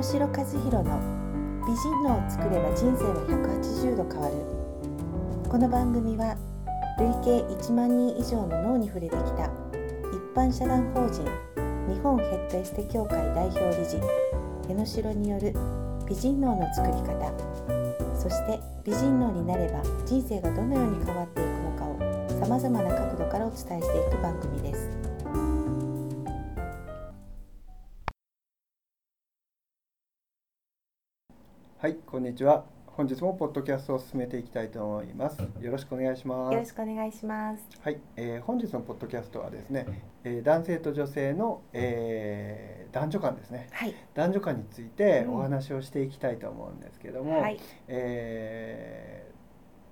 野城和弘の美人脳を作れば人生は180度変わるこの番組は累計1万人以上の脳に触れてきた一般社団法人日本ヘッドエステ協会代表理事江野城による美人脳の作り方そして美人脳になれば人生がどのように変わっていくのかをさまざまな角度からお伝えしていく番組です。はい、こんにちは。本日もポッドキャストを進めていきたいと思います。よろしくお願いします。よろしくお願いします。はい、えー本日のポッドキャストはですね、えー男性と女性の、えー男女間ですね。はい。男女間についてうんお話をしていきたいと思うんですけども、はい。えー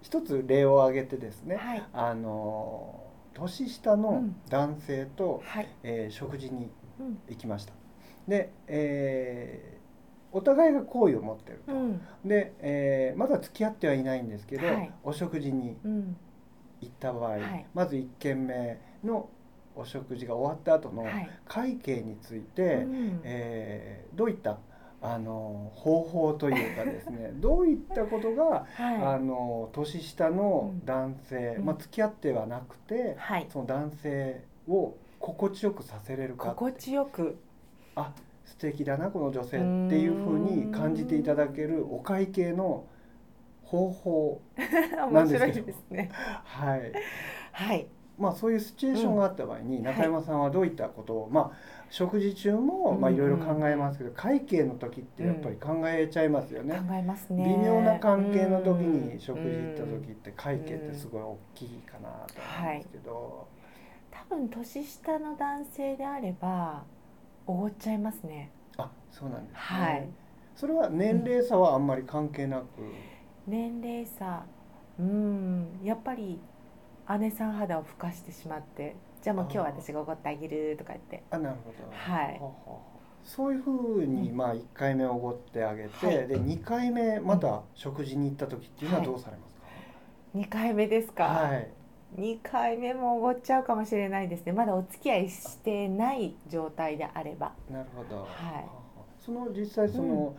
一つ例を挙げてですね、はい。あのー年下のうん男性と、はい。えー食事にうん。行きました。で、えーお互いが好意を持ってると。うん。で、えーまだ付き合ってはいないんですけど、はいお食事にうん。行った場合、はいまず1軒目のお食事が終わった後のはい。会計について、うんえーどういったあの方法というかですね どういったことが、あはの年下のうん男性、うんまあ、付き合ってはなくてい。、はい。その男性を心地よくさせれるか心地よく。あ素敵だなこの女性っていうふうに感じていただけるお会計の方法 面白いですね。はいはい。まあそういうシチュエーションがあった場合に、ん中山さんはどういったことを、まあ食事中もいろいろ考えますけど、会計の時ってやっぱり考えちゃいますよ考ね。えますね。微妙な関係の時うんに食事行った時って会計ってすごい大きいかなと思うんですけど、多分年下の男性であれば。おごっちゃいますね。あそうなんですね。はい。それは年齢差はあんまり関係なく、年齢差。うん。やっぱり。姉さん肌をふかしてしまって。じゃあもう今日は私がおごってあげるとか言って。あなるほど。はいそういうふうにうんまあ1回目おごってあげて、はいで2回目また食事に行った時っていうのはどうされますか？二回目ですか？はい。2回目もおごっちゃうかもしれないですね。まだお付き合いしてない状態であれば。なるほど。はい。その実際その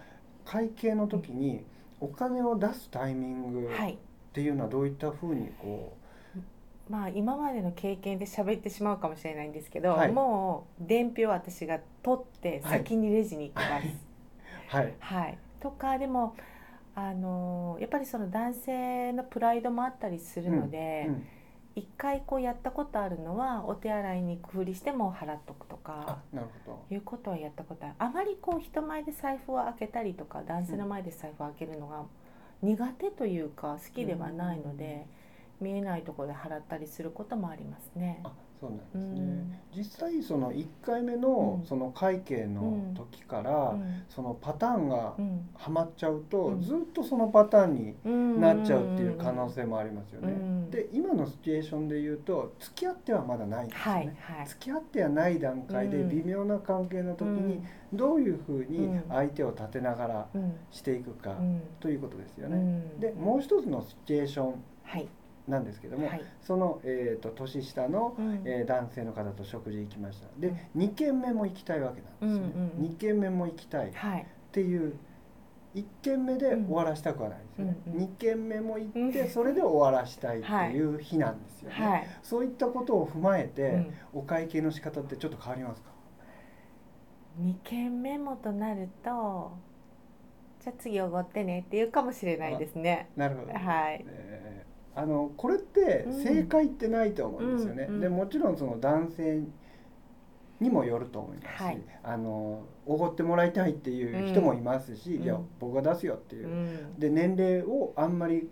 会計の時にお金を出すタイミングっはい。ていうのはどういったふうにこまあ今までの経験で喋ってしまうかもしれないんですけど、はい。もう伝票を私が取ってはい。先にレジに行きます、う はい。はい。とかでもあのやっぱりその男性のプライドもあったりするので、うん一回こうやったことあるのはお手洗いに行くふりしても払っとくとあかなるほいうことはやったことある。あまりこう人前で財布を開けたりとか男性の前で財布を開けるのが苦手というか好きではないので、見えないところで払ったりすることもありますねそうなんですうね、ん。実際その1回目のうん。その会計の時から、うん。そのパターンがうん。はまっちゃうと、うん。ずっとそのパターンにうん。なっちゃうっていう可能性もありますよね。うん。で今のシチュエーションで言うと付き合ってはまだないんですよね。はいはい。付き合ってはない段階でうん。微妙な関係の時にどういうふうに相手を立てながらうん。していくかうん。ということですよね。うん。でもう一つのシチュエーションはいなんですけども、はい。その、えー、と年下の、うん。えー男性の方と食事行きました。で2軒目も行きたいわけなんですよ。ね、うんうん。2軒目も行きたい。っはい。ていう1軒目で終わらしたくはないですよね、うんうん。2軒目も行ってうん。それで終わらしたいっていう日なんですよね、はい、そういったことを踏まえて、うん。お会計の仕方ってちょっと変わりますか？2件目もとなるとじゃあ次おごってねっていうかもしれないですね。なるほど、はい。えーあのこれってうん正解ってないと思うんですよね、うん。うん。でもちろんその男性にもよると思いますし、はい。あのおごってもらいたいっていう人もいますし、うん。いや僕が出すよっていう。う、ん。で年齢をあんまり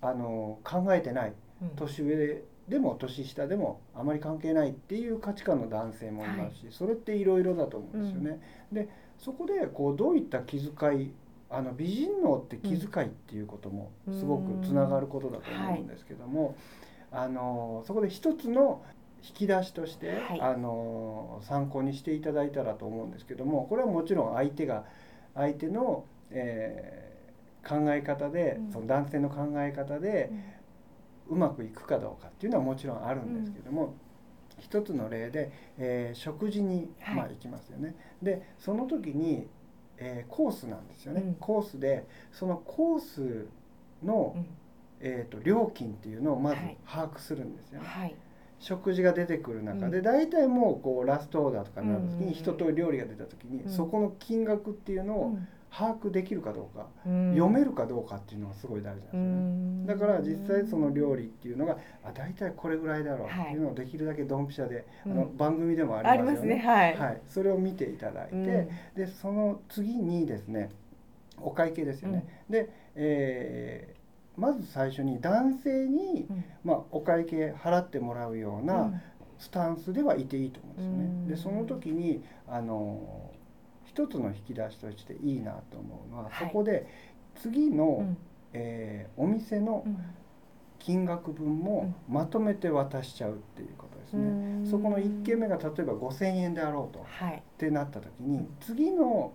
あの考えてない。うん。年上でも年下でもあまり関係ないっていう価値観の男性もいますし、それっていろいろだと思うんですよね。でそこでこうどういった気遣いあの美人脳って気遣いっていうこともすごくつながることだと思うんですけども、あのそこで一つの引き出しとして、はい。あの参考にしていただいたらと思うんですけどもこれはもちろん相手が相手の、えー考え方で、うん。その男性の考え方で、うまくいくかどうかっていうのはもちろんあるんですけども、一つの例で、えー食事に、はい。まあ、行きますよね。でその時に、えーコースなんですよね、うん。コースでそのコースの、うん。えー、と料金っていうのをまずはい。把握するんですよね、はい。食事が出てくる中でうん。大体もうこうラストオーダーとかになる時に一通り料理が出た時にうん。そこの金額っていうのをうん把握できるかどうかうん。読めるかどうかっていうのがすごい大事なんですうよね。ん。だから実際その料理っていうのがあ大体これぐらいだろうっていうのをできるだけドンピシャで、うん。あの番組でもあありますよね。ね。はい。はい、それを見ていただいて、うん。でその次にですねお会計ですよね。で、えーまず最初に男性に、うん。まあ、お会計払ってもらうような、うん。スタンスではいていいと思うんですようん。ね。でその時にあの一つの引き出しとしていいなと思うのは、はい。そこで次の、うん。えーお店のうん。金額分もまとめて渡しちゃうっていうことですね。うん。そこの1軒目が例えば5,000円であろうとっはい。てなった時にうん。次の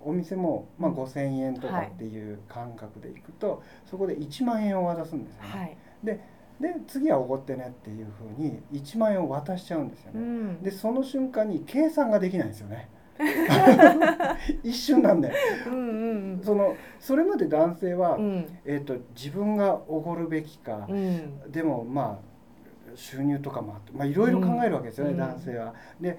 お店も、まあ、うん。5,000円とかっていう感覚でいくと、そこで1万円を渡すんですよね。はい。で次はおごってねっていうふうに1万円を渡しちゃうんですよね。うん。でその瞬間に計算ができないんですよね 一瞬なんでうんうん。そのそれまで男性は、うん。えー、と自分がおごるべきかう、ん。でもまあ収入とかもあってまあいろいろ考えるわけですよね、うん。男性は。で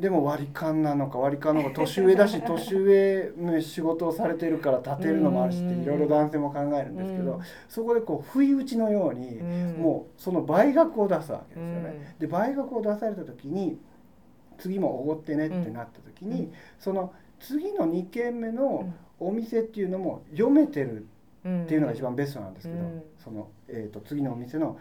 でも割り勘なのか割り勘の方が年上だし 年上の仕事をされてるから立てるのもあるしってうん。いろいろ男性も考えるんですけど、うん。そこでこう不意打ちのように、うん。もうその倍額を出すわけですよね。うん。で倍額を出された時に次もおごってねってなった時に、うん。その次の2軒目うのん。お店っていうのも読めてるうんっていうのが一番ベストなんですけど、うん。その、えー、と次のお店の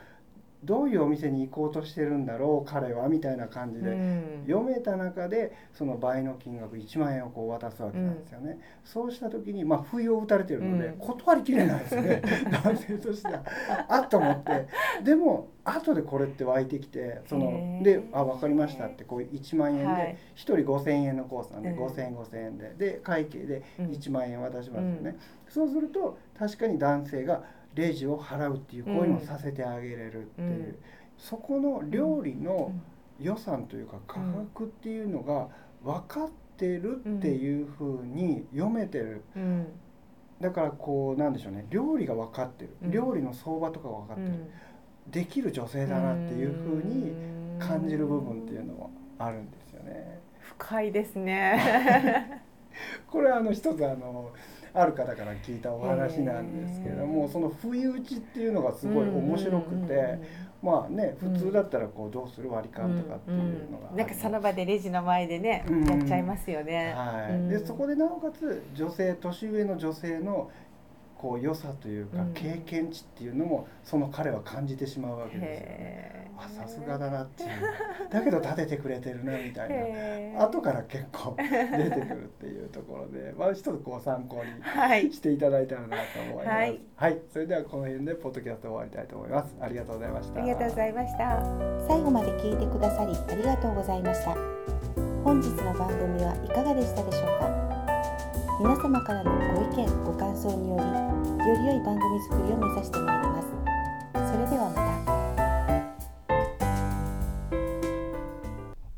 どういうお店に行こうとしてるんだろう彼はみたいな感じで、うん。読めた中でその倍の金額1万円をこう渡すわけなんですよね、そうした時にまあ不意を打たれてるので、うん。断りきれないですよね。男性としては。あっと思って。でも後でこれって湧いてきてそので「あ分かりました」ってこう1万円ではい。1人5,000円のコースなんでうん。5,000円5,000円で。で会計でうん。1万円渡しますよね、うん。そうすると確かに男性がレジを払うっていう行為もさせてあげれるっていう、うんそこの料理のうん。予算というか価格っていうのが分かってるっていうふうに読めてる。うん。だからこうなんでしょうね。料理が分かってる、うん。料理の相場とかが分かってる、できる女性だなっていうふうに感じる部分っていうのもあるんですよね。深いですね。これあの一つあのある方から聞いたお話なんですけれどもその不意打ちっていうのがすごい面白くてまあね普通だったらこうどうする割り勘とかっていうのがなんかその場でレジの前でね、うん。やっちゃいますよね。はい、うん。でそこでなおかつ女性年上の女性のこう良さというかうん経験値っていうのもその彼は感じてしまうわけですよね。あさすがだなっていうだけど立ててくれてるなみたいな後から結構出てくるっていうところで、まあ、一つこう参考にはいしていただいたらなと思います。ははいい、それではこの辺でポッドキャスト終わりたいと思います。ありがとうございました。ありがとうございました。最後まで聞いてくださりありがとうございました本日の番組はいかがでしたでしょうか？皆様からのご意見ご感想によりより良い番組作りを目指してまいります。